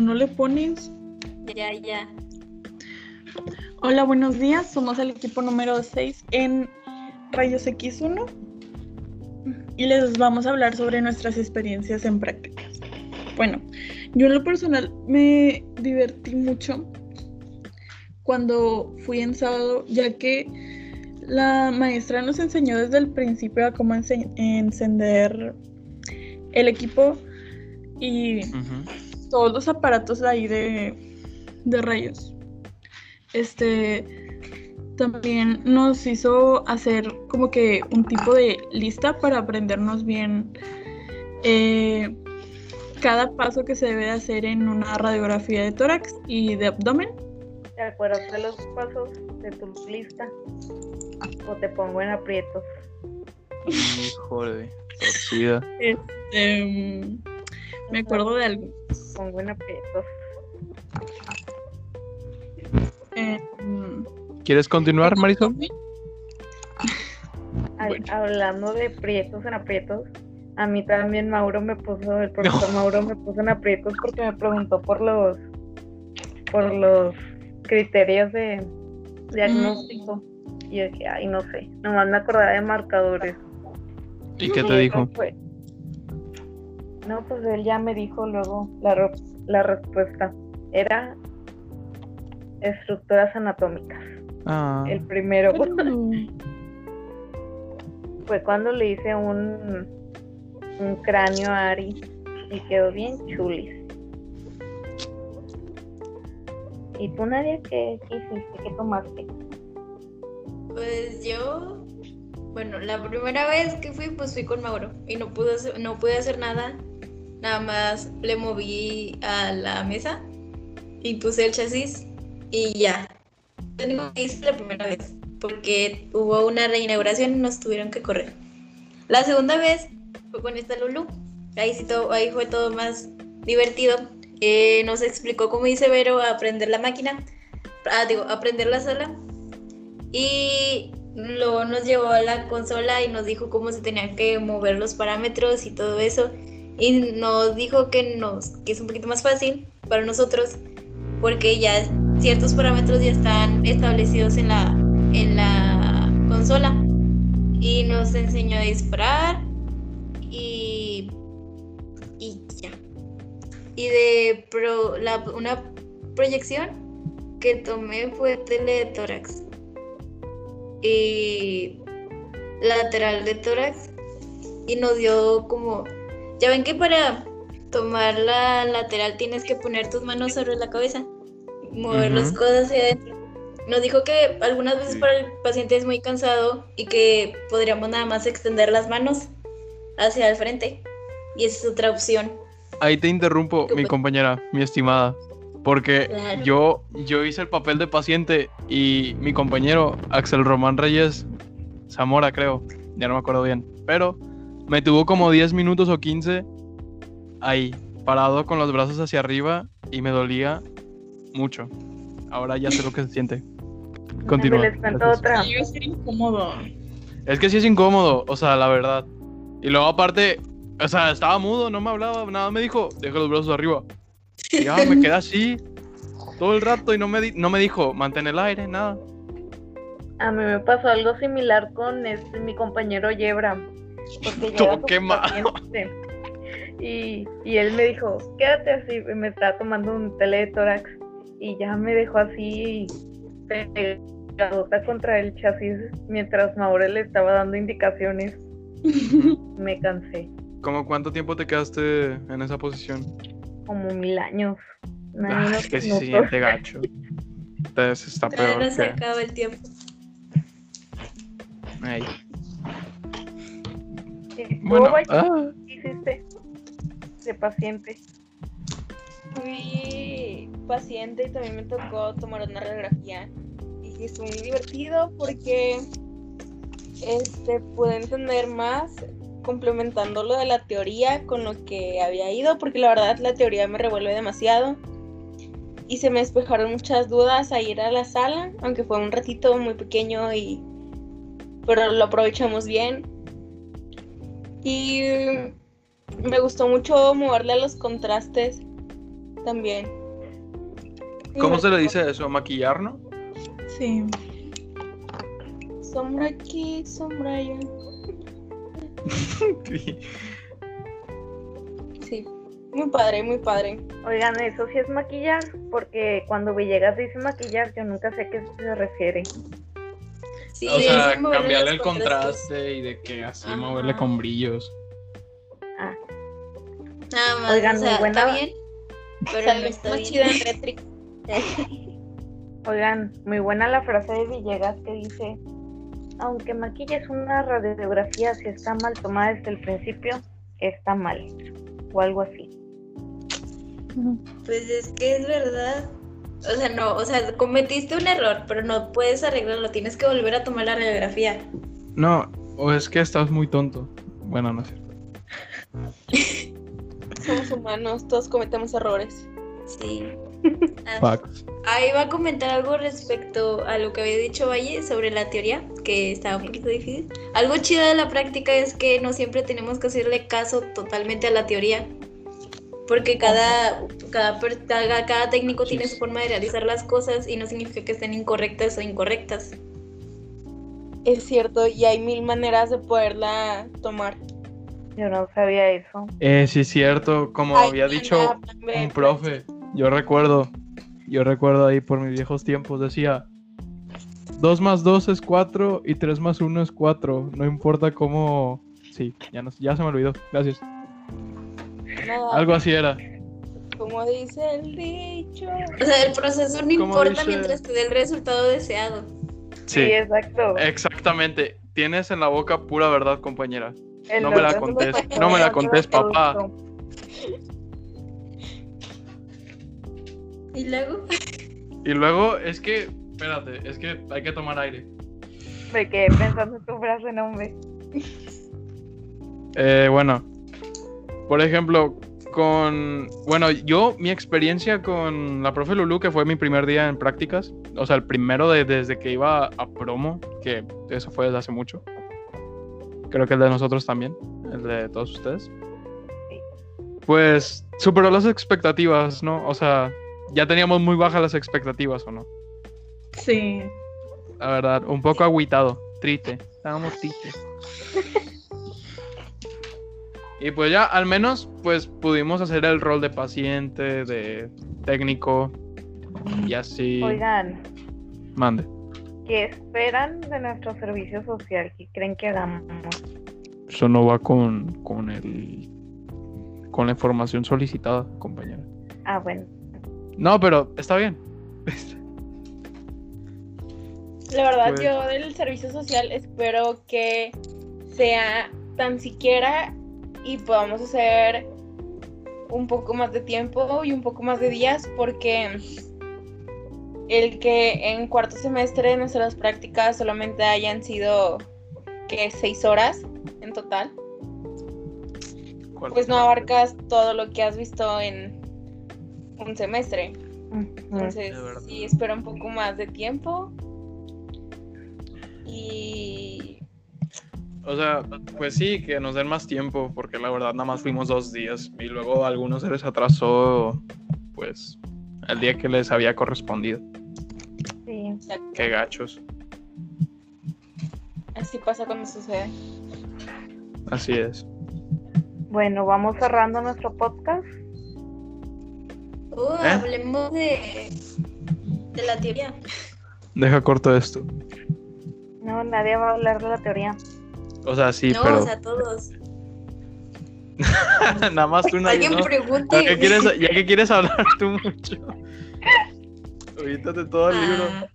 no le pones. Ya, ya. Hola, buenos días. Somos el equipo número 6 en Rayos X1 y les vamos a hablar sobre nuestras experiencias en prácticas. Bueno, yo en lo personal me divertí mucho cuando fui en sábado, ya que la maestra nos enseñó desde el principio a cómo encender el equipo y todos los aparatos ahí de, de rayos. Este también nos hizo hacer como que un tipo de lista para aprendernos bien eh, cada paso que se debe hacer en una radiografía de tórax y de abdomen. ¿Te acuerdas de los pasos de tu lista? ¿O te pongo en aprietos? Híjole, torcida. Este, me acuerdo de algo. Pongo en aprietos. Eh, ¿Quieres continuar, Marisol? Hablando de prietos en aprietos, a mí también Mauro me puso, el profesor Mauro me puso en aprietos porque me preguntó por los por los criterios de diagnóstico. Y yo dije, ay, no sé, nomás me acordaba de marcadores. ¿Y qué te dijo? No, pues él ya me dijo luego la, la respuesta. Era estructuras anatómicas. Ah. El primero. Fue cuando le hice un, un cráneo a Ari y quedó bien chulis. ¿Y tú, Nadia, qué, qué hiciste? ¿Qué tomaste? Pues yo, bueno, la primera vez que fui, pues fui con Mauro y no pude, no pude hacer nada. Nada más le moví a la mesa y puse el chasis y ya. Lo que hice la primera vez porque hubo una reinauguración y nos tuvieron que correr. La segunda vez fue con esta Lulu. Ahí, sí todo, ahí fue todo más divertido. Eh, nos explicó cómo hice Vero a aprender la máquina, ah, digo, aprender la sala. Y luego nos llevó a la consola y nos dijo cómo se tenían que mover los parámetros y todo eso. Y nos dijo que, nos, que es un poquito más fácil para nosotros porque ya ciertos parámetros ya están establecidos en la, en la consola. Y nos enseñó a disparar y, y ya. Y de pro, una proyección que tomé fue teletórax y lateral de tórax y nos dio como ya ven que para tomar la lateral tienes que poner tus manos sobre la cabeza mover las cosas hacia adentro. Nos dijo que algunas veces para el paciente es muy cansado y que podríamos nada más extender las manos hacia el frente. Y esa es otra opción. Ahí te interrumpo, mi compañera, mi estimada. Porque yo, yo hice el papel de paciente y mi compañero Axel Román Reyes Zamora, creo, ya no me acuerdo bien, pero me tuvo como 10 minutos o 15 ahí, parado con los brazos hacia arriba y me dolía mucho. Ahora ya sé lo que se siente. Continúa. Incómodo. Es que sí es incómodo, o sea, la verdad. Y luego aparte, o sea, estaba mudo, no me hablaba, nada me dijo, deja los brazos arriba. Y ya me quedé así todo el rato y no me, no me dijo, mantén el aire, nada. A mí me pasó algo similar con este, mi compañero Yebra. Porque yo qué malo. Y, y él me dijo, quédate así, me está tomando un teletórax y ya me dejó así pegadota contra el chasis mientras Maure le estaba dando indicaciones. me cansé. ¿Cómo cuánto tiempo te quedaste en esa posición? Como mil años. Ah, es que sí se siente gacho. Entonces está peor. No se acaba el tiempo. Bueno, ah. ¿qué hiciste de paciente? fui paciente y también me tocó tomar una radiografía. Y estuvo muy divertido porque este pude entender más complementando lo de la teoría con lo que había ido porque la verdad la teoría me revuelve demasiado. Y se me despejaron muchas dudas a ir a la sala aunque fue un ratito muy pequeño y pero lo aprovechamos bien y me gustó mucho moverle a los contrastes también. ¿Cómo se le dice eso? ¿Maquillar, no? Sí. Sombra aquí, sombra allá. Sí, muy padre, muy padre. Oigan, eso sí es maquillar, porque cuando Villegas dice maquillar, yo nunca sé a qué se refiere. Sí, o sea, cambiarle el contraste y de que así Ajá. moverle con brillos. Ah, Nada más, Oigan, o muy sea, buena- está bien, pero no está más bien. chida en Retrix. oigan, muy buena la frase de Villegas que dice, aunque maquilles una radiografía, si está mal tomada desde el principio, está mal. O algo así. Pues es que es verdad. O sea, no, o sea, cometiste un error, pero no puedes arreglarlo, tienes que volver a tomar la radiografía. No, o es que estás muy tonto. Bueno, no es cierto. Somos humanos, todos cometemos errores. Sí. Ah, Facts. Ahí va a comentar algo respecto a lo que había dicho Valle sobre la teoría, que estaba un poquito difícil. Algo chido de la práctica es que no siempre tenemos que hacerle caso totalmente a la teoría, porque cada, cada, per- cada, cada técnico tiene su forma de realizar las cosas y no significa que estén incorrectas o incorrectas. Es cierto, y hay mil maneras de poderla tomar. Yo no sabía eso. Eh, sí, es cierto. Como había dicho un plan profe, yo recuerdo, yo recuerdo ahí por mis viejos tiempos, decía, 2 más 2 es 4 y 3 más 1 es 4. No importa cómo... Sí, ya, no, ya se me olvidó. Gracias. Nada, Algo así era. como dice el dicho. O sea, el proceso no importa dice- mientras te dé el resultado deseado. Sí, Sí, exacto. exactamente. Tienes en la boca pura verdad, compañera. El no me la contés, no me la contés, papá. Y luego, Y luego es que, espérate, es que hay que tomar aire. Me quedé pensando en tu frase, no, hombre. Eh, bueno, por ejemplo, con. Bueno, yo, mi experiencia con la profe Lulu, que fue mi primer día en prácticas, o sea, el primero de- desde que iba a promo, que eso fue desde hace mucho. Creo que el de nosotros también, el de todos ustedes. Pues superó las expectativas, ¿no? O sea, ya teníamos muy bajas las expectativas, ¿o no? Sí. La verdad, un poco agüitado, triste. Estábamos tristes. Y pues ya, al menos, pues pudimos hacer el rol de paciente, de técnico y así. Oigan, Mande. ¿qué esperan de nuestro servicio social? ¿Qué creen que hagamos? Eso no va con, con el. con la información solicitada, compañera. Ah, bueno. No, pero está bien. La verdad, Pues- yo del servicio social espero que sea tan siquiera y podamos hacer un poco más de tiempo y un poco más de días porque el que en cuarto semestre nuestras prácticas solamente hayan sido que seis horas en total, pues no abarcas todo lo que has visto en un semestre. Entonces, sí, espero un poco más de tiempo. Y O sea, pues sí, que nos den más tiempo, porque la verdad nada más fuimos dos días y luego a algunos se les atrasó, pues, el día que les había correspondido. Sí. Qué gachos. así pasa cuando sucede. Así es. Bueno, vamos cerrando nuestro podcast. uh, ¿Eh? hablemos de, de la teoría. Deja corto esto. No, nadie va a hablar de la teoría. O sea, sí, no, pero o sea, todos. nada más tú no. Alguien ¿no? pregunte. Ya que quieres, ya que quieres hablar tú mucho. Evítate todo el libro. Ah.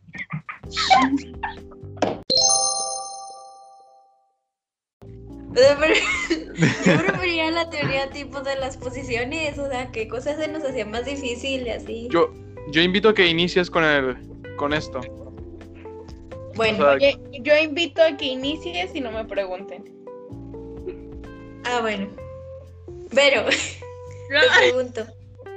O sea, pero yo prefería la teoría tipo de las posiciones, o sea, qué cosas se nos hacían más difícil y así. Yo, yo invito a que inicies con el, con esto. Bueno, o sea, Oye, yo invito a que inicies y no me pregunten. ah, bueno. Pero, te pregunto,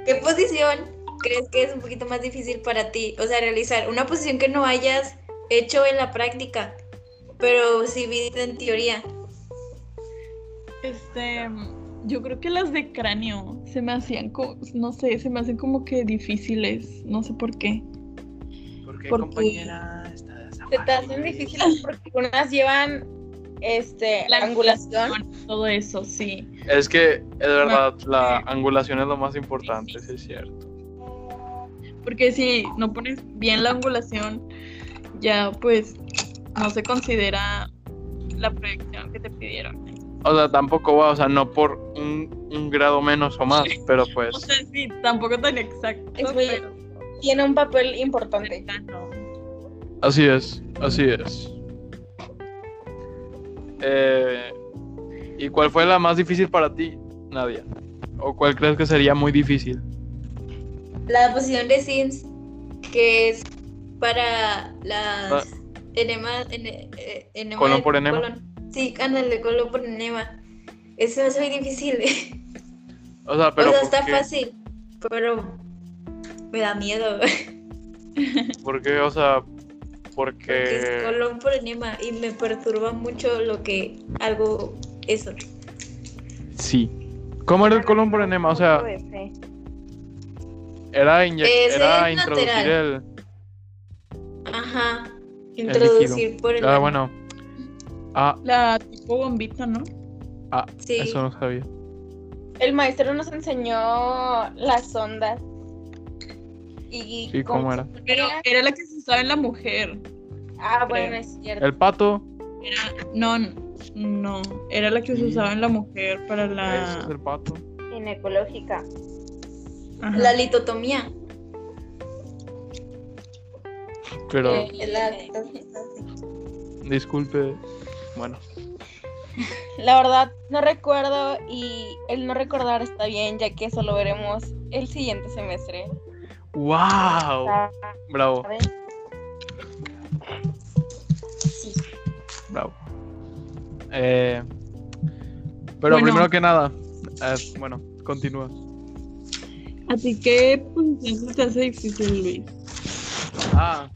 ¿qué posición crees que es un poquito más difícil para ti? O sea, realizar una posición que no hayas hecho en la práctica, pero sí viste en teoría. Este, yo creo que las de cráneo se me hacían, no sé, se me hacen como que difíciles, no sé por qué. ¿Por qué, compañera? Se te hacen difíciles porque unas llevan este, la angulación. Todo eso, sí. Es que, es verdad, la angulación es lo más importante, sí es cierto. Porque si no pones bien la angulación, ya pues no se considera la proyección que te pidieron. O sea, tampoco va, o sea, no por un, grado menos o más, pero pues. O sea, sí, tampoco tan exacto. Tiene un papel importante. Así es, así es. Eh, ¿Y cuál fue la más difícil para ti, Nadia? ¿O cuál crees que sería muy difícil? La posición de Sims, que es para las ah. enema, eh, enema colon por enema. Sí, ándale, colon por enema. Eso es muy difícil. O sea, pero. O sea, está fácil, pero me da miedo. ¿Por qué? O sea, porque... es colon por enema y me perturba mucho lo que algo eso. Sí. ¿Cómo era el colon por enema? O sea, era, era introducir el... Ajá, introducir por el... Ah, bueno. Ah. La tipo bombita, ¿no? Ah, sí. eso no sabía. El maestro nos enseñó las ondas y, sí, ¿cómo era? Pero era la que se usaba en la mujer. Ah, bueno, es cierto. ¿El pato? no, no, era la que se usaba en la mujer para la... Es el pato. Ginecológica. La litotomía. Pero... Eh, Disculpe, bueno. La verdad, no recuerdo y el no recordar está bien, ya que eso lo veremos el siguiente semestre. ¡Wow! Bravo. Bravo. Eh, pero primero que nada, eh, bueno, continúa. Así que posición te hace difícil, Luis? Ah,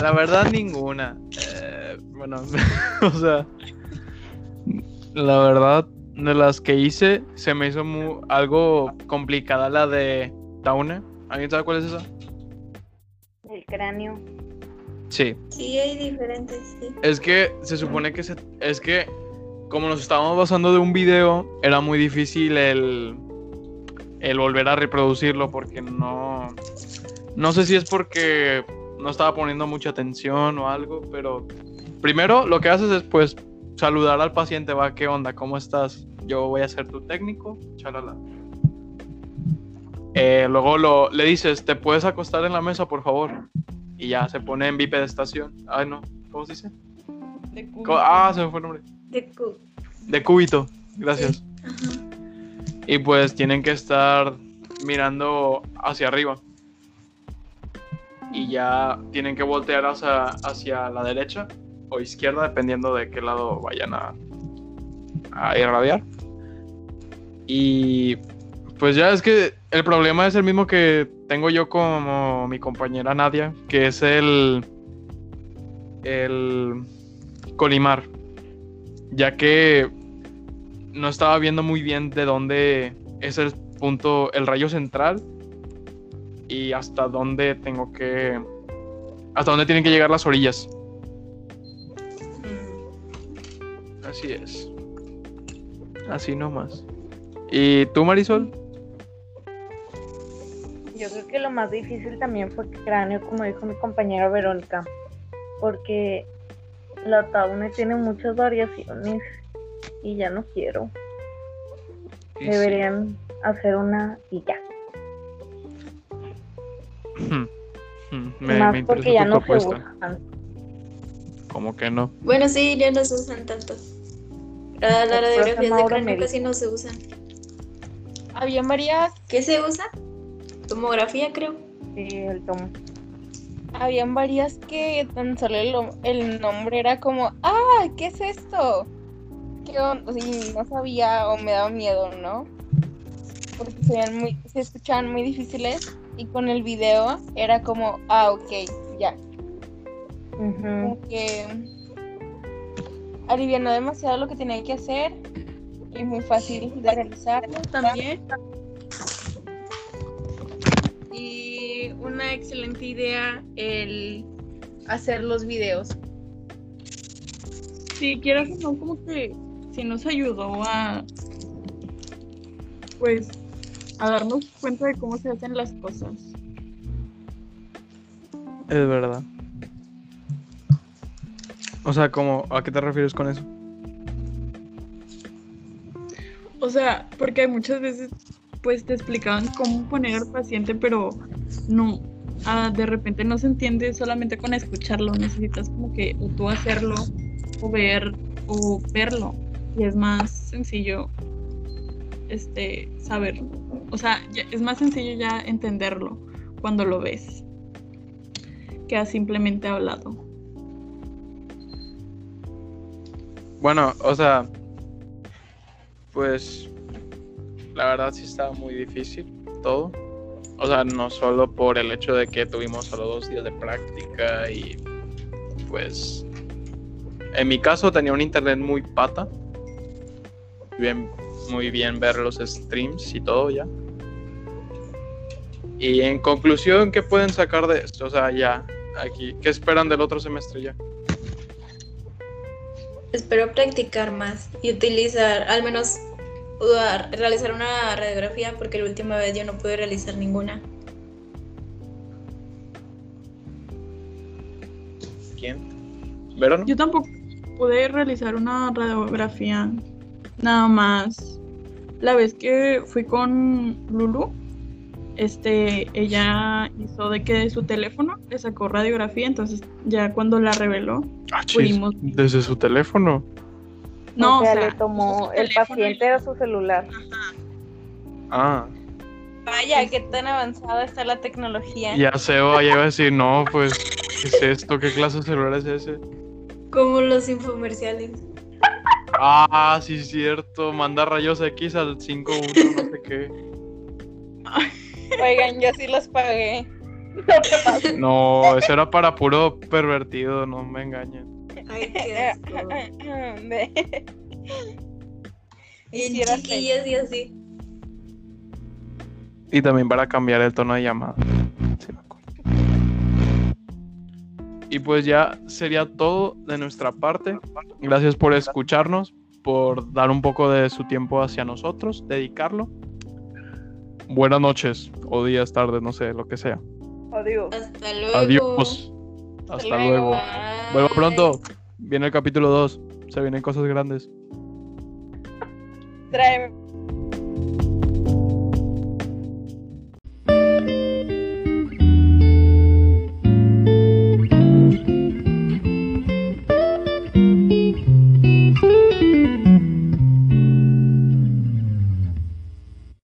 la verdad ninguna. Eh, bueno, o sea, la verdad de las que hice se me hizo muy, algo complicada la de Taune. ¿Alguien sabe cuál es esa? El cráneo. Sí. Sí, hay diferentes, sí. Es que se supone que se, es que como nos estábamos basando de un video, era muy difícil el, el volver a reproducirlo porque no... No sé si es porque no estaba poniendo mucha atención o algo, pero primero lo que haces es pues saludar al paciente, va, ¿qué onda? ¿Cómo estás? Yo voy a ser tu técnico, chalala. Eh, luego lo, le dices, ¿te puedes acostar en la mesa, por favor? Y ya se pone en estación Ay, no, ¿cómo se dice? De cúbito. Ah, se me fue el nombre. De, cúbito. de cúbito, gracias. Y pues tienen que estar mirando hacia arriba. Y ya tienen que voltear hacia, hacia la derecha o izquierda, dependiendo de qué lado vayan a, a irradiar. Y pues ya es que el problema es el mismo que tengo yo como mi compañera Nadia, que es el el colimar, ya que no estaba viendo muy bien de dónde es el punto, el rayo central y hasta dónde tengo que hasta dónde tienen que llegar las orillas. Mm. Así es. Así nomás. ¿Y tú, Marisol? Yo creo que lo más difícil también fue el cráneo, como dijo mi compañera Verónica, porque la tauna tiene muchas variaciones y ya no quiero. Deberían hacer una y ya. Hmm. Hmm. Más porque ya no se usan. ¿Cómo que no? Bueno, sí, ya no se usan tanto. Las radiografías de cráneo casi no se usan. Había varias. ¿Qué se usa? Tomografía, creo. Sí, el tomo. Habían varias que tan solo el, nombre era como, ¡ah! ¿Qué es esto? ¿Qué onda? no sabía o me daba miedo, ¿no? Porque se, muy, se escuchaban muy difíciles y con el video era como, ah, ok, ya. Como que alivianó demasiado lo que tenía que hacer y muy fácil de realizar también. Y una excelente idea el hacer los videos. Sí, quiero que no, como que sí nos ayudó a, pues, a darnos cuenta de cómo se hacen las cosas. Es verdad. O sea, como, ¿a qué te refieres con eso? O sea, porque muchas veces pues te explicaban cómo poner al paciente, pero no, ah, de repente no se entiende solamente con escucharlo, necesitas como que o tú hacerlo o ver o verlo y es más sencillo este saberlo. O sea, es más sencillo ya entenderlo cuando lo ves que ha simplemente hablado. Bueno, o sea, pues la verdad sí estaba muy difícil todo. O sea, no solo por el hecho de que tuvimos solo dos días de práctica y pues en mi caso tenía un internet muy pata. Bien, muy bien ver los streams y todo ya. Y en conclusión, ¿qué pueden sacar de esto? O sea, ya, aquí, ¿qué esperan del otro semestre ya? Espero practicar más y utilizar, al menos realizar una radiografía, porque la última vez yo no pude realizar ninguna. ¿Quién? ¿Verón? Yo tampoco pude realizar una radiografía, nada más. La vez que fui con Lulu, este, ella hizo de que de su teléfono le sacó radiografía, entonces ya cuando la reveló, ah, pudimos... ¿Desde su teléfono? No, o sea, le tomó el paciente a su celular. Ah. Vaya, qué tan avanzada está la tecnología. Ya se va a decir, no, pues, ¿qué es esto? ¿Qué clase de celular es ese? Como los infomerciales. Ah, sí, es cierto. Manda rayos X al 5.1, no sé qué. Oigan, yo sí los pagué. No, eso era para puro pervertido, no me engañen. Ay, qué asco. y chiquillos y así. Y también para cambiar el tono de llamada. y pues ya sería todo de nuestra parte. Gracias por escucharnos, por dar un poco de su tiempo hacia nosotros, dedicarlo buenas noches o días, tardes, no sé, lo que sea. Adiós. Hasta luego. Adiós. Hasta, luego. Vuelvo pronto. Viene el capítulo 2. Se vienen cosas grandes. Tráeme.